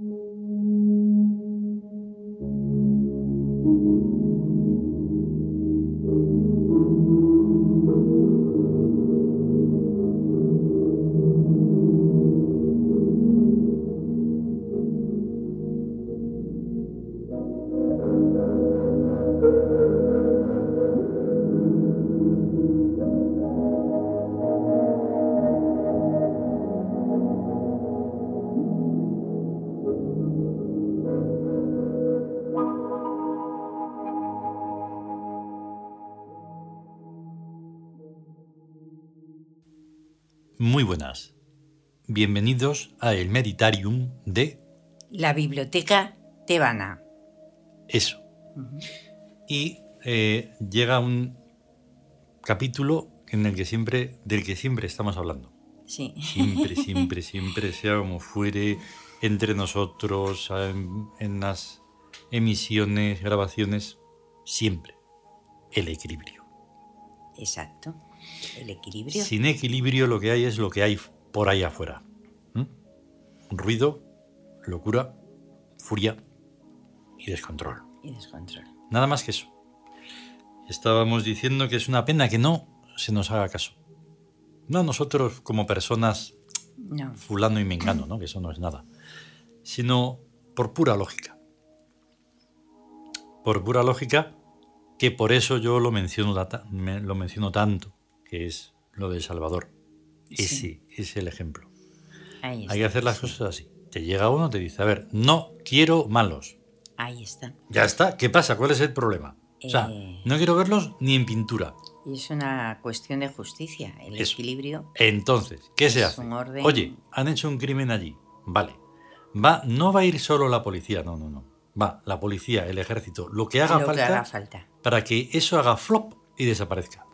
Muy Bienvenidos a el Meditarium de La Biblioteca Tebana. Eso. Y eh, llega un capítulo en el que siempre, del que siempre estamos hablando. Sí. Siempre, siempre, siempre, sea como fuere, entre nosotros, en, en las emisiones, grabaciones, siempre. El equilibrio. Exacto. El equilibrio. Sin equilibrio lo que hay es lo que hay por ahí afuera. Ruido, locura, furia y descontrol. Y descontrol. Nada más que eso. Estábamos diciendo que es una pena que no se nos haga caso. No nosotros como personas No. fulano y mengano, ¿no? que eso no es nada, sino por pura lógica. Por pura lógica, que por eso yo lo menciono, lo menciono tanto, que es lo de Salvador. Ese Sí. es el ejemplo. Ahí está. Hay que hacer las cosas así. Te llega uno, te dice, a ver, no quiero malos. Ahí está. Ya está, ¿qué pasa? ¿Cuál es el problema? O sea, Eh. no quiero verlos ni en pintura. Y es una cuestión de justicia. El Eso. equilibrio. Entonces, ¿qué se hace? un orden- Oye, han hecho un crimen allí. Vale. Va, no va a ir solo la policía, no, no, no. Va, la policía, el ejército, lo que haga, lo falta, que haga falta. para que eso haga flop y desaparezca.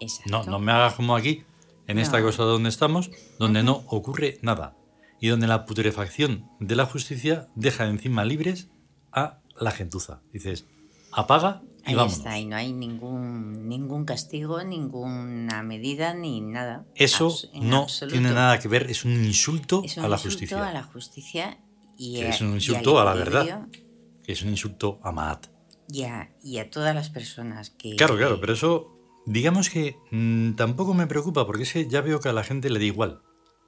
Exacto. No, no me hagas como aquí, en esta cosa donde estamos, donde no ocurre nada. Y donde la putrefacción de la justicia deja encima libres a la gentuza. Dices, apaga y Ahí vámonos. está. Y no hay ningún, ningún castigo, ninguna medida, ni nada. Eso no absoluto. tiene nada que ver, es un insulto Es un a la insulto justicia. a la justicia y a- es un y insulto a la verdad. es un insulto a Maat. Y a, y a todas las personas que... Claro, claro, pero eso, digamos que mm, tampoco me preocupa, porque es que ya veo que a la gente le da igual.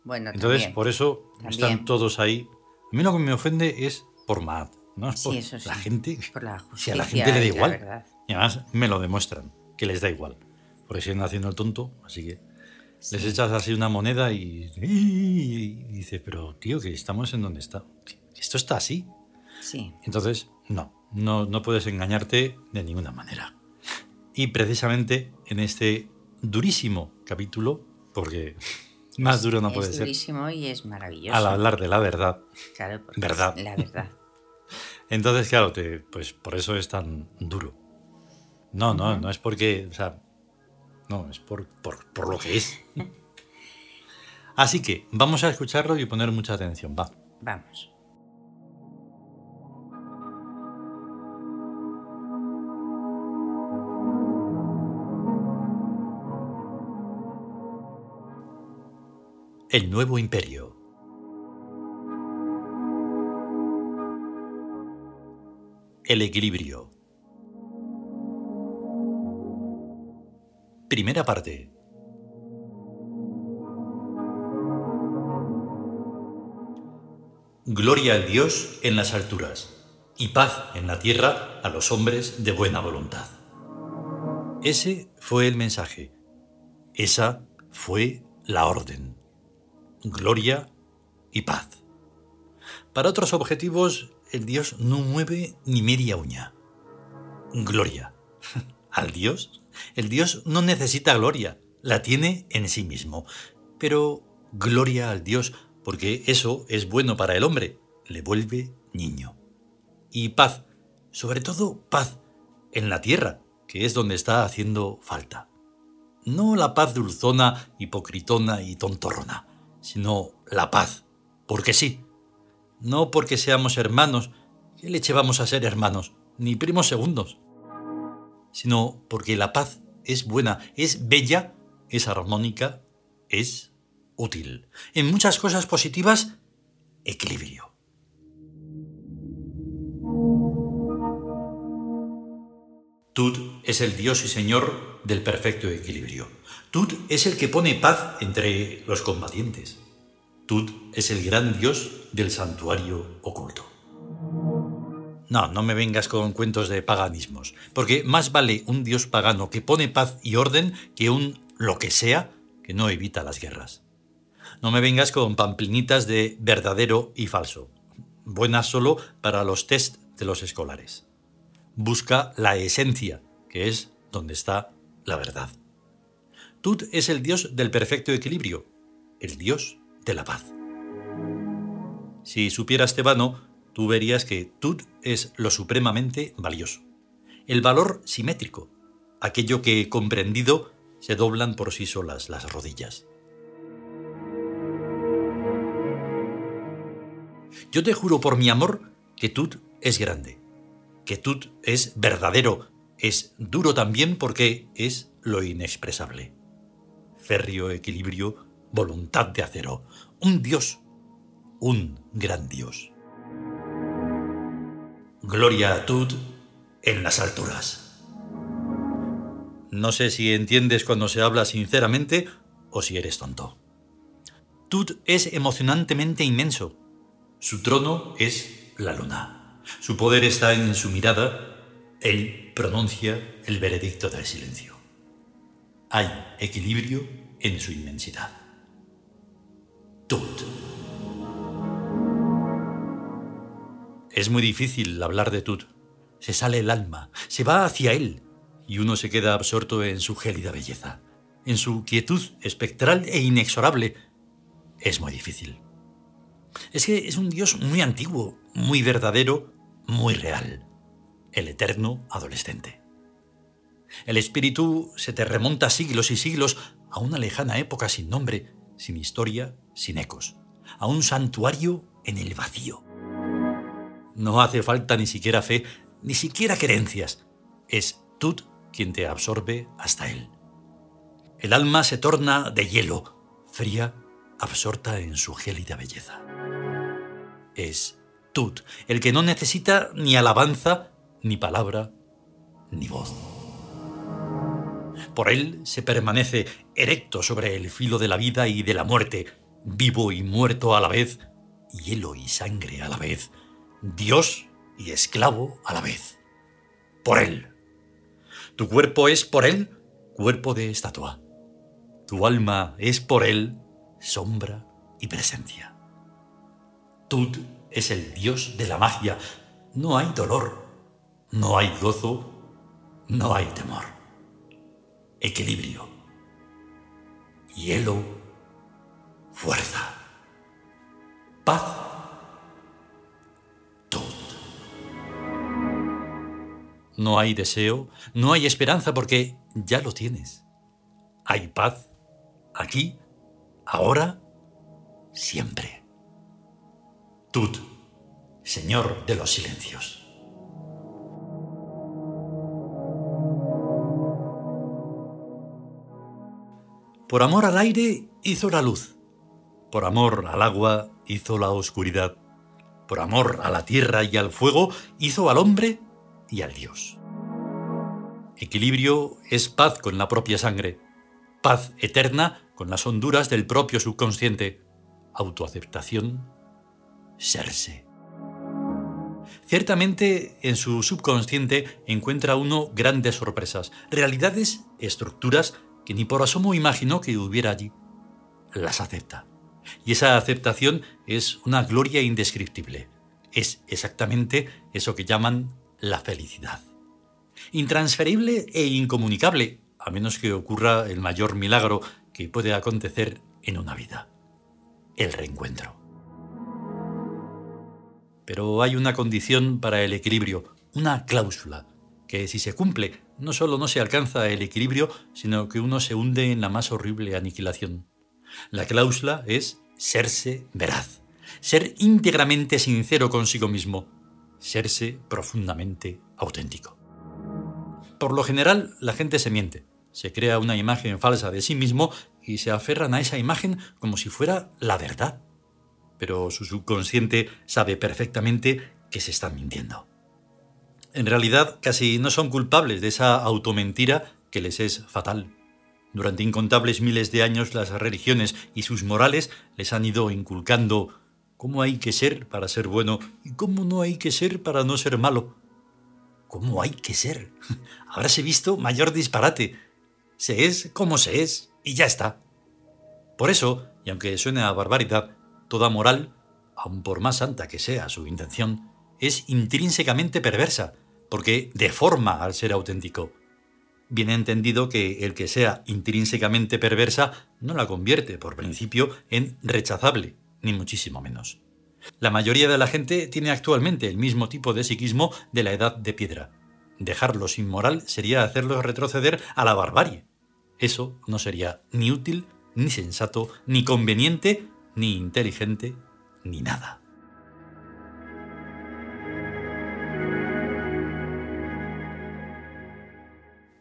Bueno, Entonces, también. por eso También. están todos ahí. A mí lo que me ofende es por Maat, no es Sí, por eso sí. la gente. Por la si a la gente le da la igual. Y además me lo demuestran, que les da igual. Porque siguen haciendo el tonto, así que les echas así una moneda y, y, dices, pero tío, que estamos en donde está. Esto está así. Sí, Entonces, no, no, no puedes engañarte de ninguna manera. Y precisamente en este durísimo capítulo, porque más duro no es puede ser, durísimo y es maravilloso. al hablar de la verdad. Claro, porque Verdad. es la verdad. Entonces, claro, te, pues por eso es tan duro. No, no, no es porque, o sea, no, es por, por, por lo que es. Así que vamos a escucharlo y poner mucha atención, va. Vamos. El nuevo imperio. El equilibrio. Primera parte. Gloria al Dios en las alturas y paz en la tierra a los hombres de buena voluntad. Ese fue el mensaje. Esa fue la orden. Gloria y paz. Para otros objetivos, el Dios no mueve ni media uña. Gloria. ¿Al Dios? El Dios no necesita gloria, la tiene en sí mismo. Pero gloria al Dios, porque eso es bueno para el hombre, le vuelve niño. Y paz, sobre todo paz, en la tierra, que es donde está haciendo falta. No la paz dulzona, hipocritona y tontorrona, sino la paz, porque sí. No porque seamos hermanos, ¿qué leche vamos a ser hermanos? Ni primos segundos. Sino porque la paz es buena, es bella, es armónica, es útil. En muchas cosas positivas, equilibrio. Tud es el Dios y Señor del perfecto equilibrio. Tud es el que pone paz entre los combatientes. Tud es el gran Dios del santuario oculto. No, no me vengas con cuentos de paganismos, porque más vale un Dios pagano que pone paz y orden que un lo que sea que no evita las guerras. No me vengas con pamplinitas de verdadero y falso, buenas solo para los test de los escolares. Busca la esencia, que es donde está la verdad. Tut es el Dios del perfecto equilibrio, el Dios de la paz. Si supieras Tebano, tú verías que Tut es lo supremamente valioso, el valor simétrico, aquello que comprendido se doblan por sí solas las rodillas. Yo te juro por mi amor que Tut es grande, que Tut es verdadero, es duro también porque es lo inexpresable. Férreo equilibrio, voluntad de acero, un Dios, un gran Dios. Gloria a Tut en las alturas. No sé si entiendes cuando se habla sinceramente o si eres tonto. Tut es emocionantemente inmenso, su trono es la luna. Su poder está en su mirada. Él pronuncia el veredicto del silencio. Hay equilibrio en su inmensidad. Tut. Es muy difícil hablar de Tut. Se sale el alma, se va hacia él, y uno se queda absorto en su gélida belleza, en su quietud espectral e inexorable. Es muy difícil. Es que es un Dios muy antiguo, muy verdadero, muy real. El eterno adolescente. El espíritu se te remonta siglos y siglos a una lejana época sin nombre, sin historia, sin ecos, a un santuario en el vacío. No hace falta ni siquiera fe, ni siquiera creencias. Es tú quien te absorbe hasta él. El alma se torna de hielo, fría, absorta en su gélida belleza es El que no necesita ni alabanza, ni palabra, ni voz. Por él se permanece erecto sobre el filo de la vida y de la muerte, vivo y muerto a la vez, hielo y sangre a la vez, Dios y esclavo a la vez. Por él. Tu cuerpo es por él cuerpo de estatua. Tu alma es por él sombra y presencia. Tut es el dios de la magia. No hay dolor, no hay gozo, no hay temor. Equilibrio, hielo, fuerza, paz, Tut. No hay deseo, no hay esperanza porque ya lo tienes. Hay paz aquí, ahora, siempre. Tut, Señor de los silencios. Por amor al aire hizo la luz, por amor al agua hizo la oscuridad, por amor a la tierra y al fuego hizo al hombre y al Dios. Equilibrio es paz con la propia sangre, paz eterna con las honduras del propio subconsciente, autoaceptación serse. Ciertamente en su subconsciente encuentra uno grandes sorpresas, realidades, estructuras que ni por asomo imaginó que hubiera allí. Las acepta. Y esa aceptación es una gloria indescriptible. Es exactamente eso que llaman la felicidad. Intransferible e incomunicable, a menos que ocurra el mayor milagro que puede acontecer en una vida. El reencuentro. Pero hay una condición para el equilibrio, una cláusula, que si se cumple, no solo no se alcanza el equilibrio, sino que uno se hunde en la más horrible aniquilación. La cláusula es serse veraz, ser íntegramente sincero consigo mismo, serse profundamente auténtico. Por lo general, la gente se miente, se crea una imagen falsa de sí mismo y se aferran a esa imagen como si fuera la verdad pero su subconsciente sabe perfectamente que se están mintiendo. en realidad casi no son culpables de esa automentira que les es fatal. Durante incontables miles de años las religiones y sus morales les han ido inculcando cómo hay que ser para ser bueno y cómo no hay que ser para no ser malo. ¿Cómo hay que ser? Habráse visto mayor disparate. Se es como se es y ya está. Por eso, y aunque suene a barbaridad, toda moral, aun por más santa que sea su intención, es intrínsecamente perversa, porque deforma al ser auténtico. Viene entendido que el que sea intrínsecamente perversa no la convierte, por principio, en rechazable, ni muchísimo menos. La mayoría de la gente tiene actualmente el mismo tipo de psiquismo de la edad de piedra. Dejarlos inmoral sería hacerlos retroceder a la barbarie. Eso no sería ni útil, ni sensato, ni conveniente, ni inteligente, ni nada.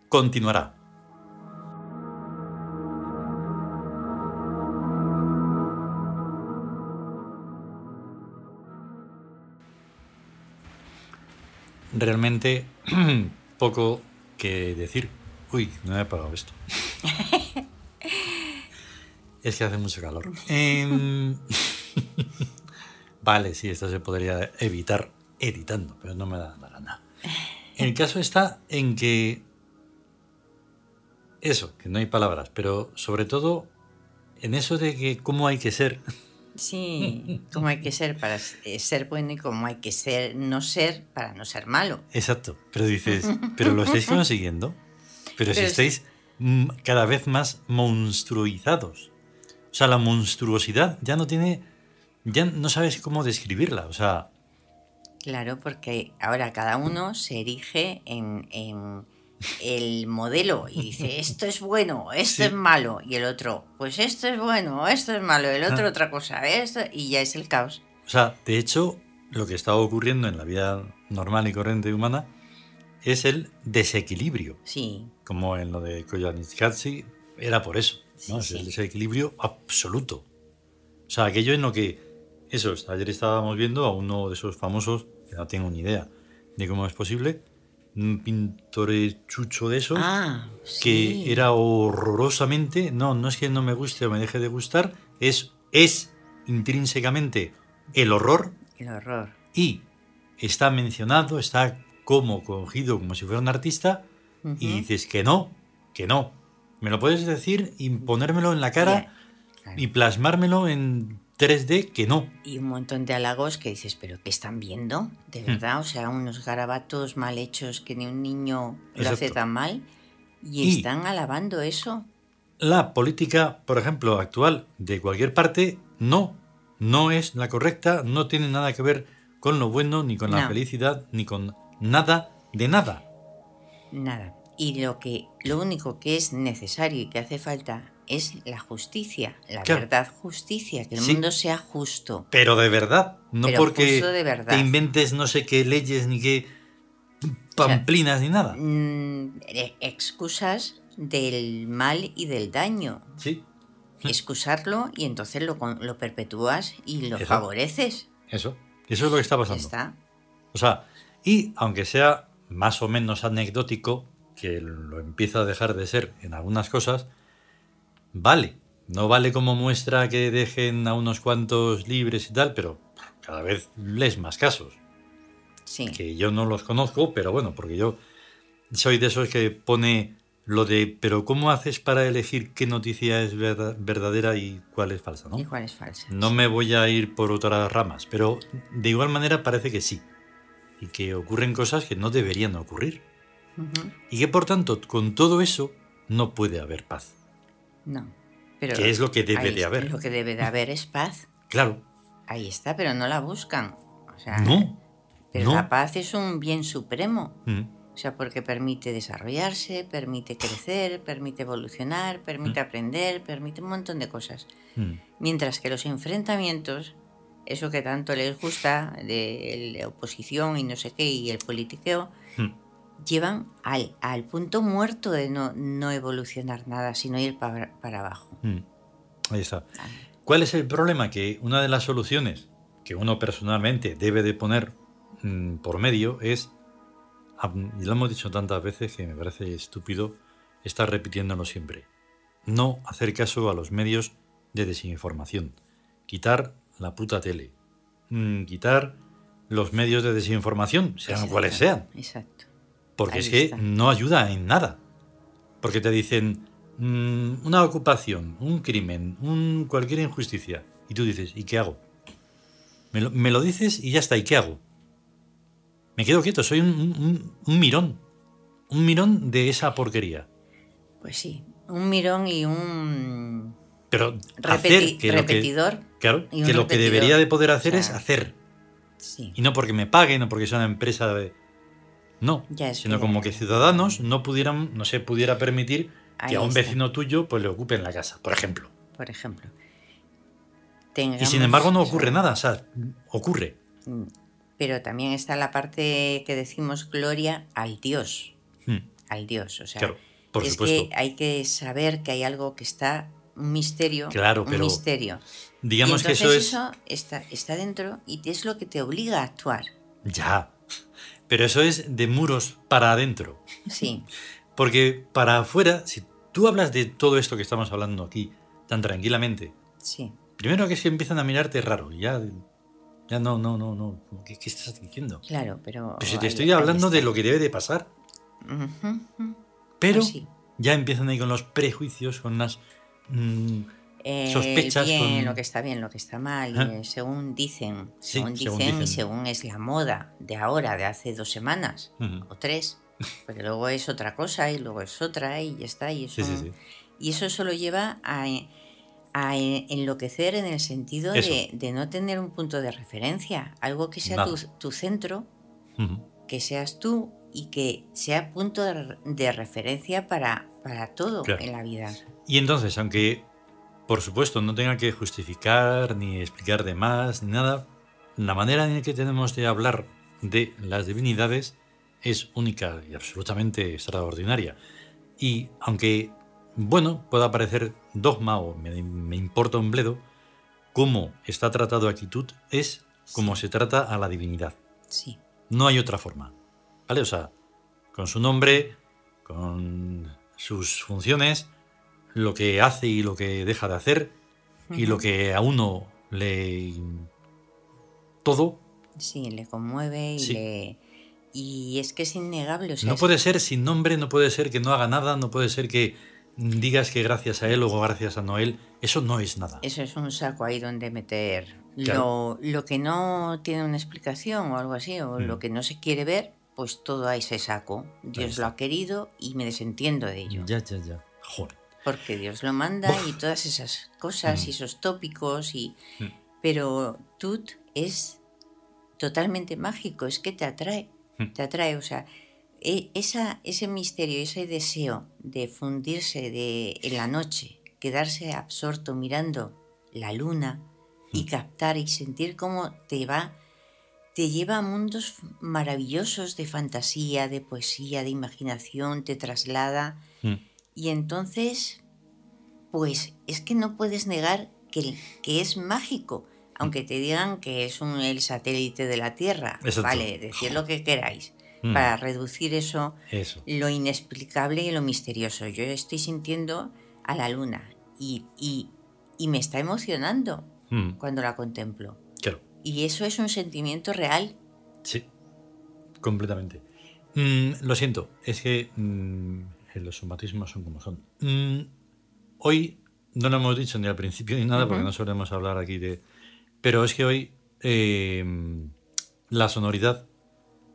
Continuará. realmente poco que decir. Uy, no he apagado esto. es que hace mucho calor. Em, vale, sí, esto se podría evitar editando, pero no me da la gana. El caso está en que eso, que no hay palabras, pero sobre todo en eso de que cómo hay que ser. Sí, cómo hay que ser para ser bueno y cómo hay que ser no ser para no ser malo. Exacto, pero dices, pero lo estáis consiguiendo, pero, si estáis cada vez más monstruizados. O sea, la monstruosidad ya no tiene, ya no sabes cómo describirla, o sea... Claro, porque ahora cada uno se erige en el modelo y dice esto es bueno, esto es malo y el otro pues esto es bueno, esto es malo, el otro ah. otra cosa, esto y ya es el caos. O sea, de hecho, lo que está ocurriendo en la vida normal y corriente humana es el desequilibrio. Sí. Como en lo de Koyaanisqatsi era por eso, ¿no? es el desequilibrio absoluto. O sea, aquello en lo que eso, ayer estábamos viendo a uno de esos famosos que no tengo ni idea de cómo es posible un pintor chucho de eso ah, que era horrorosamente no no es que no me guste o me deje de gustar es es intrínsecamente el horror el horror y está mencionado está como cogido como si fuera un artista y dices que no que no me lo puedes decir y ponérmelo en la cara y plasmármelo en 3D que no. Y un montón de halagos que dices, pero ¿qué están viendo? De hmm. verdad, o sea, unos garabatos mal hechos que ni un niño lo hace tan mal y, están alabando eso. La política, por ejemplo, actual de cualquier parte, no, no es la correcta, no tiene nada que ver con lo bueno, ni con la felicidad, ni con nada de nada. Nada. Y lo que, lo único que es necesario y que hace falta es la justicia, la verdad justicia, que el mundo sea justo. Pero de verdad, no porque te inventes no sé qué leyes ni qué pamplinas ni nada. Mm, eh, excusas del mal y del daño. Sí. Excusarlo y entonces lo, lo perpetúas y lo favoreces. Eso, eso es lo que está pasando. Está. O sea, y aunque sea más o menos anecdótico, que lo empieza a dejar de ser en algunas cosas, vale. No vale como muestra que dejen a unos cuantos libres y tal, pero cada vez lees más casos. Sí. Que yo no los conozco, pero bueno, porque yo soy de esos que pone lo de, pero ¿cómo haces para elegir qué noticia es verdadera y cuál es falsa? ¿no? Y cuál es falsa. No me voy a ir por otras ramas, pero de igual manera parece que sí. Y que ocurren cosas que no deberían ocurrir. Y que por tanto, con todo eso, no puede haber paz. No. Pero ¿Qué es lo que debe de haber? Lo que debe de haber es paz. Claro. Ahí está, pero no la buscan. O sea, no. Pero la paz es un bien supremo. Mm. O sea, porque permite desarrollarse, permite crecer, permite evolucionar, permite mm. aprender, permite un montón de cosas. Mm. Mientras que los enfrentamientos, eso que tanto les gusta de la oposición y no sé qué, y el politiqueo, llevan al, al punto muerto de no, no, evolucionar nada, sino ir para, para abajo. Mm. Ahí está. ¿Cuál es el problema? Que una de las soluciones que uno personalmente debe de poner mm, por medio es Ah, Y lo hemos dicho tantas veces que me parece estúpido estar repitiéndolo siempre. No hacer caso a los medios de desinformación. Quitar la puta tele. Mm, quitar los medios de desinformación, sean Exacto, cuales sean. Exacto. Porque es que no ayuda en nada. Porque te dicen mm, una ocupación, un crimen, un, cualquier injusticia. Y tú dices, ¿y qué hago? Me lo, me lo dices y ya está, ¿y qué hago? Me quedo quieto, soy un, un- un mirón. Un mirón de esa porquería. Pues sí, un mirón y un Pero repeti- hacer que lo que, repetidor. claro, que lo que repetidor. debería de poder hacer O es hacer. Sí. Y no porque me paguen o porque sea una empresa de... No, Ya sino como que ciudadanos no pudieran, no se pudiera permitir Ahí que a un está. vecino tuyo pues le ocupen la casa, por ejemplo. Por ejemplo. Y sin embargo no ocurre nada, o sea, ocurre. Mm. Pero también está la parte que decimos gloria al Dios. Hmm, Al Dios. O sea, Claro, por es supuesto. que hay que saber que hay algo que está, un misterio. Claro, un pero misterio. Digamos que eso entonces es... eso está, está dentro y es lo que te obliga a actuar. Ya. Pero eso es de muros para adentro. Sí, Porque para afuera, si tú hablas de todo esto que estamos hablando aquí tan tranquilamente, sí. primero que se empiezan a mirarte raro, ya, ya no, no, no, no, ¿qué, qué estás diciendo? Claro, pero. Pues si te ahí- estoy hablando de lo que debe de pasar, pero Pues sí. ya empiezan ahí con los prejuicios, con las... mm, Eh, sospechas bien, con- lo que está bien, lo que está mal, eh, según dicen, Sí, según según dicen y según es la moda de ahora, de hace dos semanas o tres, porque luego es otra cosa y luego es otra y ya está. Y eso, Sí, sí, sí. y eso solo lleva a, a enloquecer en el sentido de, de no tener un punto de referencia, algo que sea tu, tu centro, que seas tú y que sea punto de, de referencia para, para todo Claro. en la vida. Y entonces, aunque por supuesto no tenga que justificar ni explicar de más ni nada, la manera en la que tenemos de hablar de las divinidades es única y absolutamente extraordinaria. Y aunque, bueno, pueda parecer dogma o me, me importa un bledo, cómo está tratado Tut es como se trata a la divinidad. Sí, No hay otra forma. ¿Vale? O sea, con su nombre, con sus funciones, lo que hace y lo que deja de hacer, y lo que a uno le... todo, sí, le conmueve y Sí. le... Y es que es innegable. o sea, no es- puede ser sin nombre, no puede ser que no haga nada, no puede ser que digas que gracias a él o gracias a Noel, eso no es nada. Eso es un saco ahí donde meter Claro. lo, lo que no tiene una explicación o algo así, o Mm. lo que no se quiere ver, pues todo a ese saco. Dios lo ha querido y me desentiendo de ello. Ya, ya, ya. Joder. Porque Dios lo manda y todas esas cosas Mm. y esos tópicos y... Mm. Pero Tut es totalmente mágico, es que te atrae, Mm. te atrae, o sea, e- esa, ese misterio, ese deseo de fundirse de, en la noche, quedarse absorto mirando la luna y Mm. captar y sentir cómo te va, te lleva a mundos maravillosos de fantasía, de poesía, de imaginación, te traslada Mm. Y entonces, pues es que no puedes negar que, que es mágico, aunque te digan que es un, el satélite de la Tierra. Exacto. Vale, decir lo que queráis, Mm. para reducir eso, Eso. lo inexplicable y lo misterioso. Yo estoy sintiendo a la luna y, y, y me está emocionando Mm. cuando la contemplo. Claro. Y eso es un sentimiento real. Sí, completamente. Mm, lo siento, es que mm, los somatismos son como son. Mm, hoy no lo hemos dicho ni al principio ni nada, porque no solemos hablar aquí de... Pero es que hoy eh, la sonoridad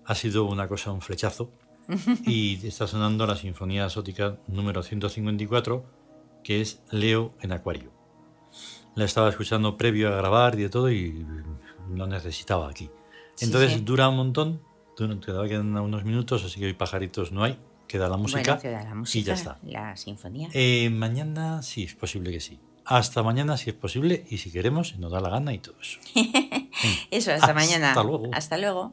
ha sido una cosa, un flechazo, y está sonando la Sinfonía Sótica número 154, que es Leo en Acuario. La estaba escuchando previo a grabar y de todo y lo necesitaba aquí. Entonces sí. dura un montón, todavía quedan unos minutos, así que hoy pajaritos no hay, queda la música. bueno, queda la música, y ya está. la sinfonía. Eh, mañana sí es posible que sí. Hasta mañana si es posible y si queremos, si nos da la gana y todo eso. eso, hasta hasta mañana. luego. Hasta luego.